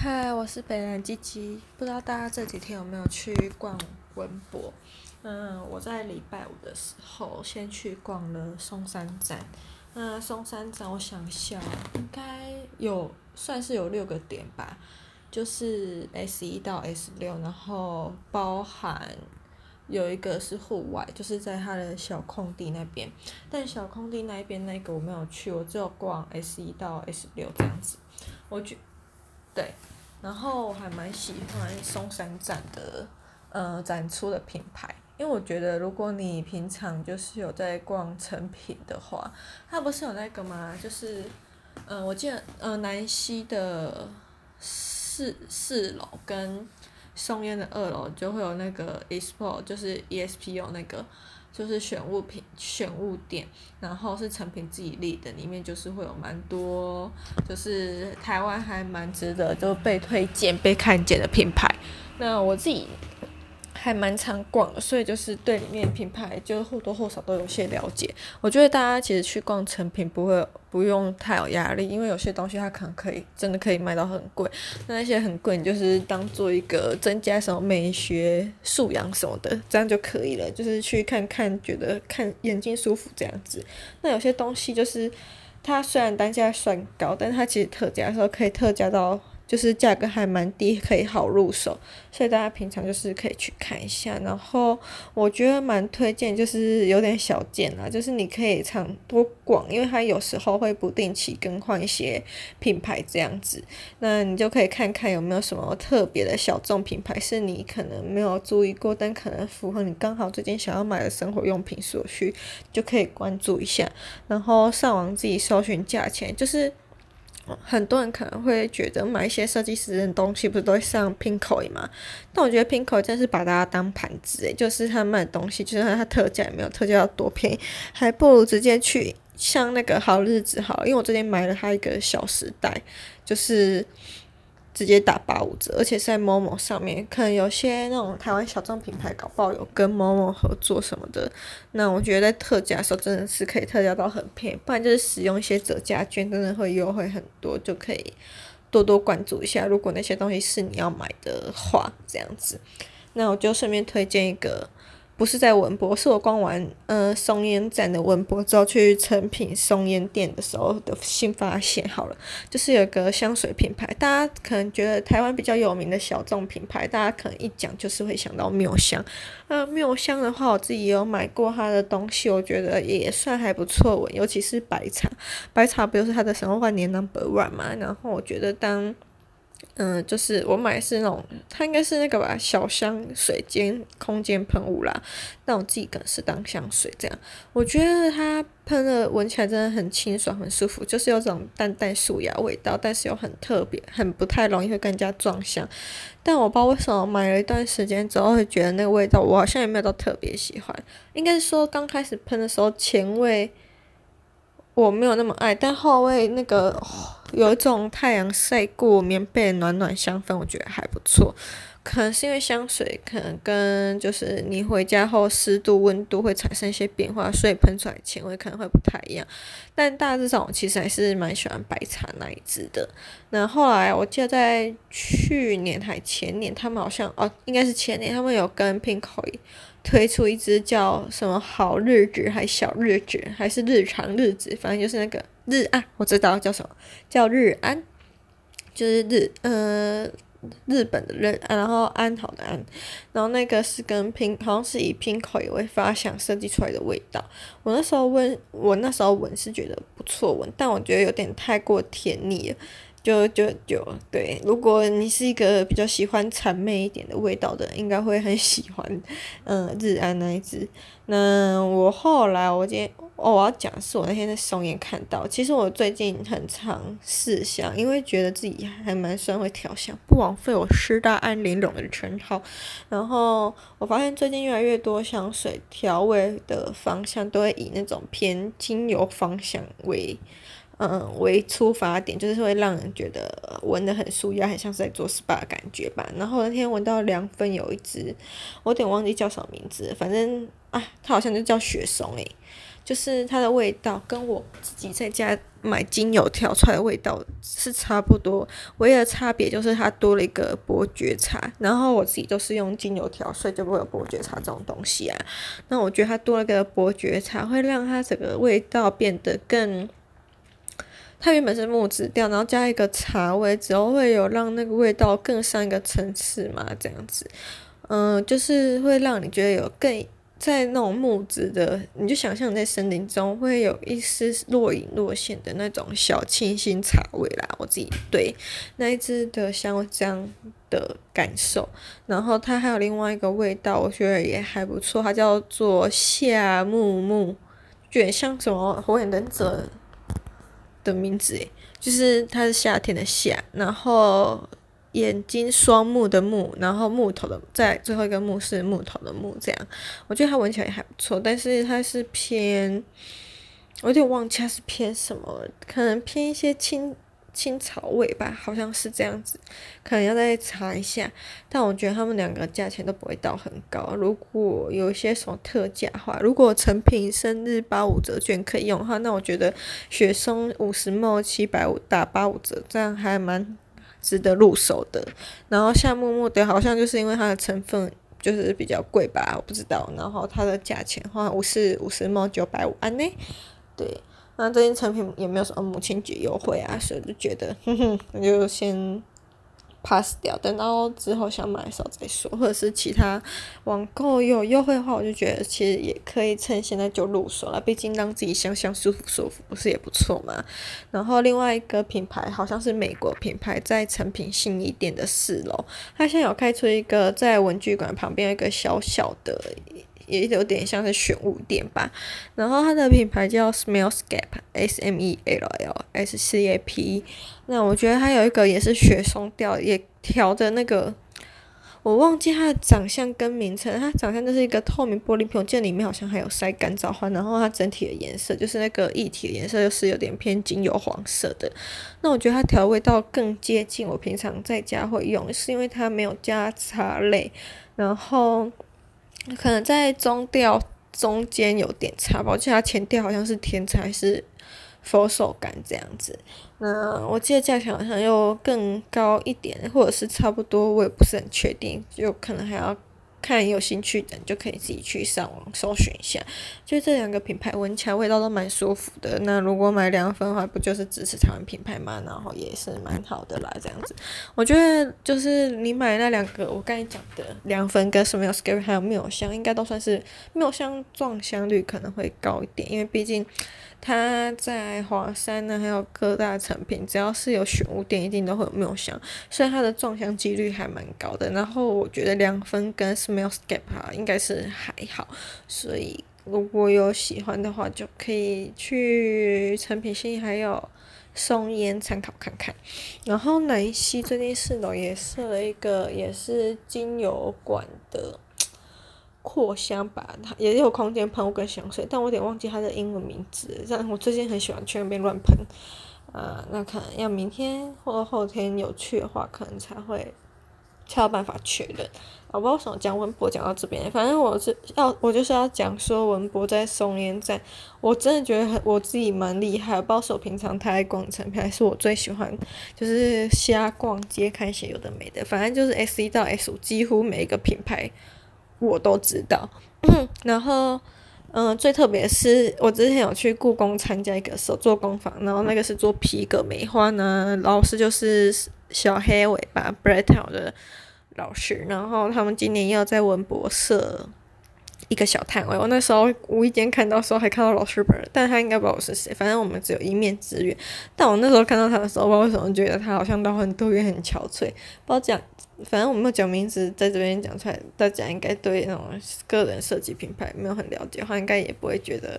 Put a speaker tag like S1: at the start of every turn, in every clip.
S1: 嗨，我是北兰鸡鸡，不知道大家这几天有没有去逛文博？嗯，我在礼拜五的时候先去逛了松山站。嗯，松山站我想一下，应该有算是有六个点吧，就是 S 一到 S 六，然后包含有一个是户外，就是在它的小空地那边。但小空地那边那个我没有去，我只有逛 S 一到 S 六这样子。我觉对，然后我还蛮喜欢松山站的，呃，展出的品牌，因为我觉得如果你平常就是有在逛成品的话，它不是有那个吗？就是，呃，我记得，呃，南西的四四楼跟松烟的二楼就会有那个 expo，就是 ESP 有那个。就是选物品、选物店，然后是成品自己立的，里面就是会有蛮多，就是台湾还蛮值得就被推荐、被看见的品牌。那我自己。还蛮常逛的，所以就是对里面品牌就或多或少都有些了解。我觉得大家其实去逛成品不会不用太有压力，因为有些东西它可能可以真的可以卖到很贵。那那些很贵，你就是当做一个增加什么美学素养什么的，这样就可以了。就是去看看，觉得看眼睛舒服这样子。那有些东西就是它虽然单价算高，但它其实特价的时候可以特价到。就是价格还蛮低，可以好入手，所以大家平常就是可以去看一下。然后我觉得蛮推荐，就是有点小件啦，就是你可以常多逛，因为它有时候会不定期更换一些品牌这样子。那你就可以看看有没有什么特别的小众品牌是你可能没有注意过，但可能符合你刚好最近想要买的生活用品所需，就可以关注一下。然后上网自己搜寻价钱，就是。很多人可能会觉得买一些设计师的东西不是都会上 p i n k o 吗？但我觉得 Pinkoi 真是把大家当盘子诶，就是他卖的东西，就算他特价也没有特价要多便宜，还不如直接去像那个好日子好，因为我最近买了他一个小时代，就是。直接打八五折，而且是在 Momo 上面，可能有些那种台湾小众品牌搞不好有跟 Momo 合作什么的。那我觉得在特价的时候真的是可以特价到很便宜，不然就是使用一些折价券，真的会优惠很多，就可以多多关注一下。如果那些东西是你要买的话，这样子，那我就顺便推荐一个。不是在文博，是我逛完呃松烟站的文博之后去诚品松烟店的时候的新发现。好了，就是有个香水品牌，大家可能觉得台湾比较有名的小众品牌，大家可能一讲就是会想到妙香。呃，妙香的话，我自己也有买过它的东西，我觉得也算还不错闻，尤其是白茶，白茶不就是它的什么万年 Number One 嘛？然后我觉得当。嗯，就是我买是那种，它应该是那个吧，小香水间空间喷雾啦。那我自己可能是当香水这样，我觉得它喷的闻起来真的很清爽，很舒服，就是有种淡淡树芽味道，但是又很特别，很不太容易会跟人家撞香。但我不知道为什么买了一段时间之后会觉得那个味道，我好像也没有到特别喜欢。应该是说刚开始喷的时候前味。我没有那么爱，但后味那个、有一种太阳晒过棉被暖暖香氛，我觉得还不错。可能是因为香水，可能跟就是你回家后湿度、温度会产生一些变化，所以喷出来前味可能会不太一样。但大致上，我其实还是蛮喜欢白茶那一支的。那后来我记得在去年还前年，他们好像哦，应该是前年，他们有跟 Pinko 推出一支叫什么好日子，还小日子，还是日常日子，反正就是那个日啊，我知道叫什么，叫日安，就是日呃日本的日，然后安好的安，然后那个是跟拼好像是以 Pinkoi 为发想设计出来的味道。我那时候闻，我那时候闻是觉得不错闻，但我觉得有点太过甜腻了。就就就对，如果你是一个比较喜欢谄媚一点的味道的，应该会很喜欢，嗯，日安那一只。那我后来我今天，哦，我要讲的是我那天在松烟看到，其实我最近很常试香，因为觉得自己还蛮算会调香，不枉费我师大安玲珑的称号。然后我发现最近越来越多香水调味的方向都会以那种偏精油方向为。嗯，为出发点就是会让人觉得闻得很舒压，很像是在做 SPA 的感觉吧。然后那天闻到凉粉有一支，我有点忘记叫什么名字，反正啊，它好像就叫雪松诶，就是它的味道跟我自己在家买精油调出来的味道是差不多，唯一的差别就是它多了一个伯爵茶。然后我自己都是用精油调，所以就不会有伯爵茶这种东西啊。那我觉得它多了个伯爵茶，会让它整个味道变得更。它原本是木质调，然后加一个茶味，之后会有让那个味道更上一个层次嘛，这样子，嗯、就是会让你觉得有更在那种木质的，你就想象在森林中会有一丝若隐若现的那种小清新茶味啦。我自己对那一支的香味这样的感受，然后它还有另外一个味道，我觉得也还不错，它叫做夏木木，有点像什么火影忍者。的名字诶，就是它是夏天的夏，然后眼睛双目的目，然后木头的在最后一个木是木头的木，这样我觉得它闻起来还不错，但是它是偏，我有点忘记它是偏什么，可能偏一些青。青草味吧，好像是这样子，可能要再查一下。但我觉得他们两个价钱都不会到很高。如果有一些什么特价的话，如果成品生日八五折券可以用的话，那我觉得雪松五十 ml 七百五打八五折，这样还蛮值得入手的。然后夏木木的好像就是因为它的成分就是比较贵吧，我不知道。然后它的价钱的话五十五十毛九百五安呢，对。那这件成品也没有什么母亲节优惠啊，所以就觉得，哼哼，那就先 pass 掉，等到之后想买的时候再说，或者是其他网购有优惠的话，我就觉得其实也可以趁现在就入手了，毕竟让自己香香舒服舒服，不是也不错嘛。然后另外一个品牌好像是美国品牌，在成品信义店的四楼，它现在有开出一个在文具馆旁边一个小小的。也有点像是选物店吧，然后它的品牌叫 Smellscape，S M E L L S C A P。那我觉得它有一个也是雪松调，也调的那个，我忘记它的长相跟名称。它长相就是一个透明玻璃瓶，我记得里面好像还有晒干燥花。然后它整体的颜色就是那个液体的颜色，就是有点偏精油黄色的。那我觉得它调味道更接近我平常在家会用，是因为它没有加茶类，然后。可能在中调中间有点差吧，我记得它前调好像是甜才是佛手柑这样子。那我记得价钱好像又更高一点，或者是差不多，我也不是很确定，就可能还要。看有兴趣的，你就可以自己去上网搜寻一下。就这两个品牌闻起来味道都蛮舒服的。那如果买凉粉的话，不就是支持台湾品牌吗？然后也是蛮好的啦，这样子。我觉得就是你买那两个，我刚才讲的凉粉跟 Smellscape 还有妙香，应该都算是妙香撞香率可能会高一点，因为毕竟。它在华山呢，还有各大成品，只要是有选物店，一定都会有妙香，所以它的撞香几率还蛮高的。然后我觉得凉风跟 Smellscape 哈应该是还好，所以如果有喜欢的话，就可以去成品信还有松烟参考看看。然后南西最近四楼也设了一个，也是精油馆的。扩香吧，它也有空间喷雾跟香水，但我有点忘记它的英文名字。但我最近很喜欢去那边乱喷，啊、呃，那可能要明天或后天有去的话，可能才会才有办法确认。我不知道为什么讲文博讲到这边，反正我是要我就是要讲说文博在松烟站，我真的觉得很我自己蛮厉害。不知道是我平常太爱逛成品，还是我最喜欢就是瞎逛街看一些有的没的，反正就是 S 一到 S 五几乎每一个品牌。我都知道，然后，嗯，最特别是我之前有去故宫参加一个手作工坊，然后那个是做皮革梅花呢，老师就是小黑尾巴 Bretta 的老师，然后他们今年要在文博设。一个小摊位，我那时候无意间看到时候还看到老师本人，但他应该不知道我是谁，反正我们只有一面之缘。但我那时候看到他的时候，不知道为什么觉得他好像都很多元、很憔悴。不知道讲，反正我没有讲名字，在这边讲出来，大家应该对那种个人设计品牌没有很了解的话，应该也不会觉得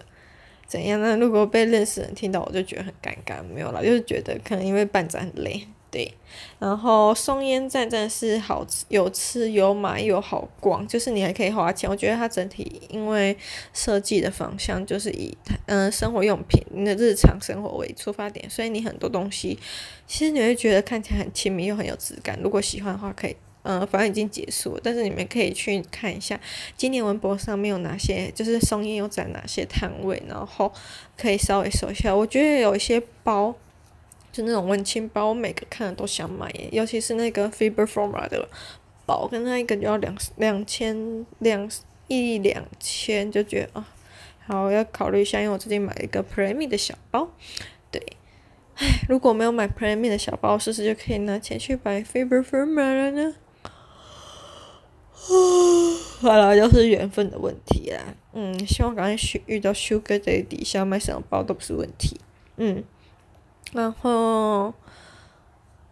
S1: 怎样。那如果被认识人听到，我就觉得很尴尬。没有啦，就是觉得可能因为办展很累。对，然后松烟站真的是好吃，有吃有买又好逛，就是你还可以花钱。我觉得它整体因为设计的方向就是以嗯、生活用品、你的日常生活为出发点，所以你很多东西其实你会觉得看起来很亲民又很有质感。如果喜欢的话，可以嗯，反正已经结束了，但是你们可以去看一下今年文博上面有哪些，就是松烟有展哪些摊位，然后可以稍微搜一下。我觉得有一些包，就那种文青包，我每个看了都想买耶，尤其是那个 Fiber Forma 的包，跟那一个就要两两千两一两千，就觉得啊，好要考虑一下，因为我最近买一个 Premi 的小包，对。唉，如果没有买 Premi 的小包，是不是就可以拿钱去买 Fiber Forma 了呢？好了，又是缘分的问题啦。嗯，希望赶快遇遇到 Sugar Daddy，想买什么包都不是问题。嗯，然后。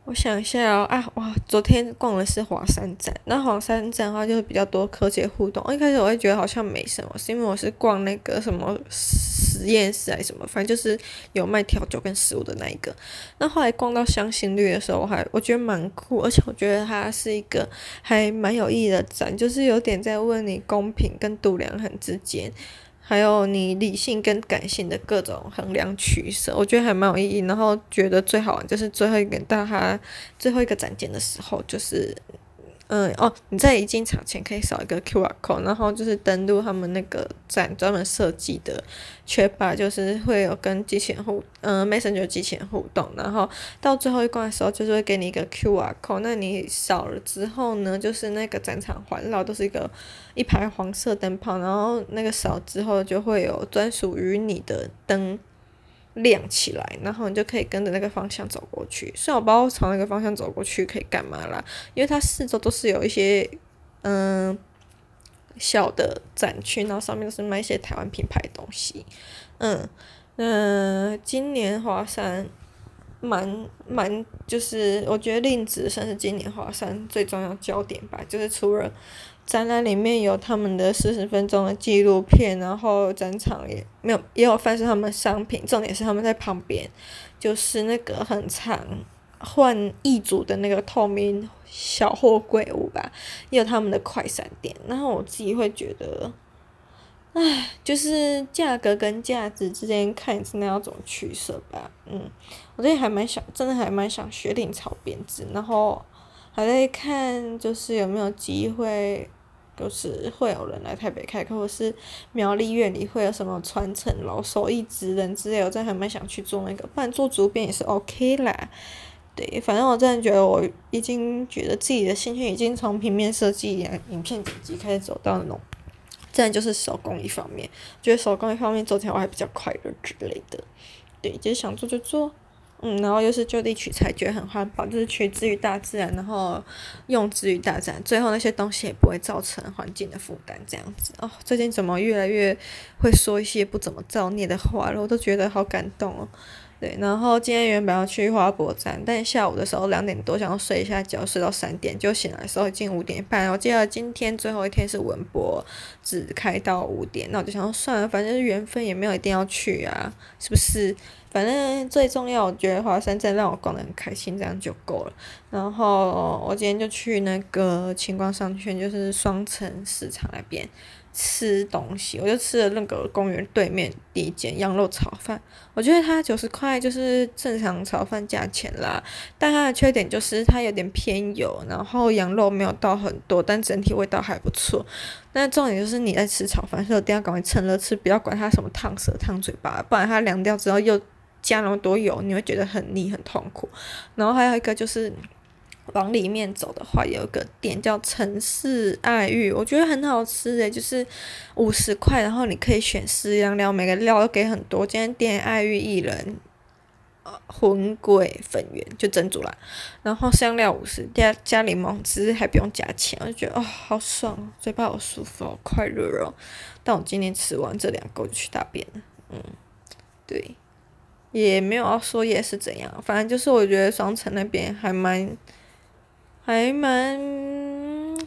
S1: 我想一下哦，啊哇！昨天逛的是华山展，那华山展的话就是比较多科技互动。一开始我会觉得好像没什么，是因为我是逛那个什么实验室还是什么，反正就是有卖调酒跟食物的那一个。那后来逛到香辛绿的时候，我还我觉得蛮酷，而且我觉得它是一个还蛮有意义的展，就是有点在问你公平跟度量衡之间。还有你理性跟感性的各种衡量取舍，我觉得还蛮有意义。然后觉得最好玩就是最后一个到他最后一个展件的时候，就是。嗯哦，你在一进场前可以扫一个 QR code，然后就是登录他们那个站专门设计的缺吧，就是会有跟机器人互，嗯，Messenger 机器人互动，然后到最后一关的时候，就是会给你一个 QR code，那你扫了之后呢，就是那个展场环绕都是一个一排黄色灯泡，然后那个扫之后就会有专属于你的灯。亮起来，然后你就可以跟着那个方向走过去。虽然我不知道朝那个方向走过去可以干嘛啦，因为它四周都是有一些嗯小的展区，然后上面都是卖一些台湾品牌的东西。嗯嗯，今年华山蛮蛮就是我觉得令子算是今年华山最重要焦点吧，就是除了。展览里面有他们的四十分钟的纪录片，然后展场也没有，也有贩售他们商品。重点是他们在旁边，就是那个很长换一组的那个透明小货柜屋吧，也有他们的快闪店。然后我自己会觉得，唉，就是价格跟价值之间看真的要怎么取舍吧。嗯，我最近还蛮想，真的还蛮想学领草编织，然后还在看就是有没有机会。就是会有人来台北开课，或是苗栗院里会有什么传承老手艺职人之类，我真的还蛮想去做那个，不然做主编也是 OK 啦。对，反正我真的觉得我已经觉得自己的兴趣已经从平面设计、影片剪辑开始走到那种，真的就是手工一方面，觉得手工一方面做起来我还比较快乐之类的。对，就是想做就做。嗯，然后又是就地取材，觉得很环保，就是取之于大自然，然后用之于大自然，最后那些东西也不会造成环境的负担，这样子哦。最近怎么越来越会说一些不怎么造孽的话了，我都觉得好感动哦。对，然后今天原本要去花博展，但下午的时候两点多想要睡一下觉，睡到三点就醒来的时候已经五点半。我记得今天最后一天是文博，只开到五点，那我就想说算了，反正缘分也没有一定要去啊，是不是？反正最重要，我觉得华山站让我逛得很开心，这样就够了。然后我今天就去那个晴光商圈，就是双城市场那边吃东西。我就吃了那个公园对面第一间羊肉炒饭，我觉得它九十块就是正常炒饭价钱啦。但它的缺点就是它有点偏油，然后羊肉没有到很多，但整体味道还不错。但重点就是你在吃炒饭的时候，一定要赶快趁热吃，不要管它什么烫舌烫嘴巴，不然它凉掉之后又。加那么多油，你会觉得很腻很痛苦。然后还有一个就是往里面走的话，有一个店叫城市爱玉，我觉得很好吃诶，就是五十块，然后你可以选四样料，每个料都给很多。今天点爱玉一人，呃，魂桂粉圆就蒸煮啦，然后香料五十，加加柠檬汁还不用加钱，我就觉得哦好爽，嘴巴好舒服，好快乐哦。但我今天吃完这两个我就去大便了，嗯，对。也没有要说也是怎样，反正就是我觉得双城那边还蛮，还蛮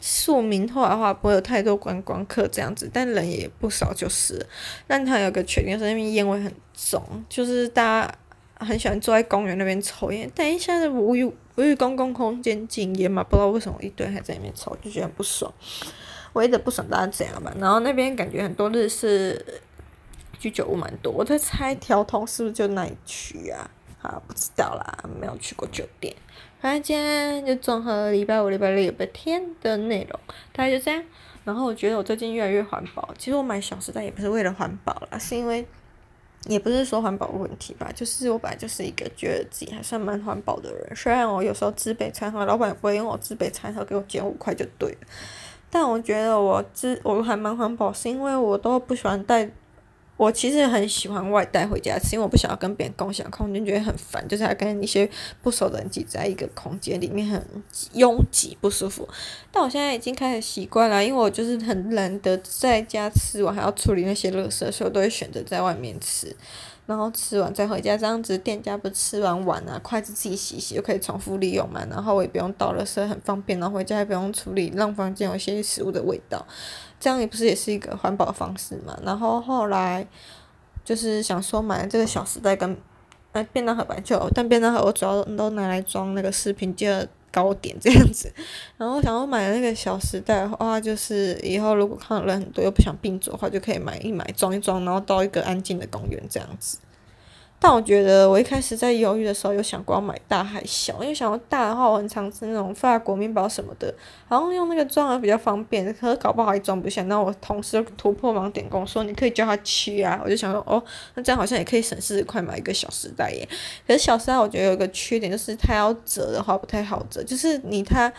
S1: 庶民化的话，不会有太多观光客这样子，但人也不少就是。但它有个缺点是那边烟味很重，就是大家很喜欢坐在公园那边抽烟。但一下子无语无语公共空间禁烟嘛，不知道为什么一堆还在那边抽，就觉得不爽。唯一的不爽大家这样吧，然后那边感觉很多日式。居酒屋蛮多，我在猜条通是不是就那一区啊？啊，不知道啦，没有去过酒店。反正今天就综合礼拜五、礼拜六、礼拜天的内容，大概就这样。然后我觉得我最近越来越环保。其实我买小时代也不是为了环保啦，是因为也不是说环保问题吧，就是我本来就是一个觉得自己还算蛮环保的人。虽然我有时候自备餐盒，老板也不会用我自备餐盒给我减五块就对了。但我觉得我自我还蛮环保，是因为我都不喜欢带。我其实很喜欢外带回家吃，因为我不想要跟别人共享空间，觉得很烦，就是要跟一些不熟的人挤在一个空间里面，很拥挤不舒服。但我现在已经开始习惯了，因为我就是很难得在家吃完还要处理那些垃圾，所以我都会选择在外面吃。然后吃完再回家，这样子店家不吃完碗啊，筷子自己洗洗就可以重复利用嘛。然后我也不用倒了，所以，很方便。然后回家也不用处理让房间有一些食物的味道，这样也不是也是一个环保方式嘛。然后后来就是想说买这个小时代跟哎便当盒吧，就但便当盒我主要都拿来装那个食品就糕点这样子。然后想要买那个小时代的话，就是以后如果看到人很多又不想并走的话，就可以买一买装一装，然后到一个安静的公园这样子。但我觉得我一开始在犹豫的时候有想过要买大还小，因为想要大的话，我很常吃那种法国面包什么的，然后用那个装还比较方便，可是搞不好也装不下。那我同事突破盲点跟我说，你可以叫他切啊，我就想说哦，那这样好像也可以省四十块买一个小时代耶。可是小时代我觉得有一个缺点就是它要折的话不太好折，就是你它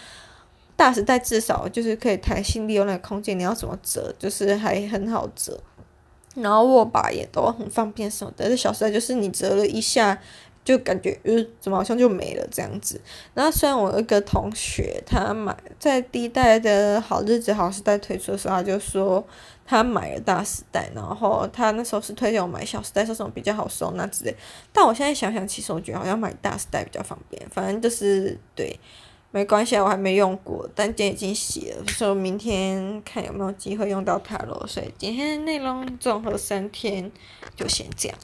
S1: 大时代至少就是可以弹性利用那个空间，你要怎么折就是还很好折。然后握把也都很方便什么的，这小时代就是你折了一下，就感觉呃怎么好像就没了这样子。然后虽然我有一个同学他买在第一代的好日子好时代推出的时候，他就说他买了大时代，然后他那时候是推荐我买小时代，说什么比较好收纳之类。但我现在想想，其实我觉得好像买大时代比较方便，反正就是对。没关系，我还没用过，但今天已经洗了，所以明天看有没有机会用到它咯。所以今天的内容综合三天就先这样。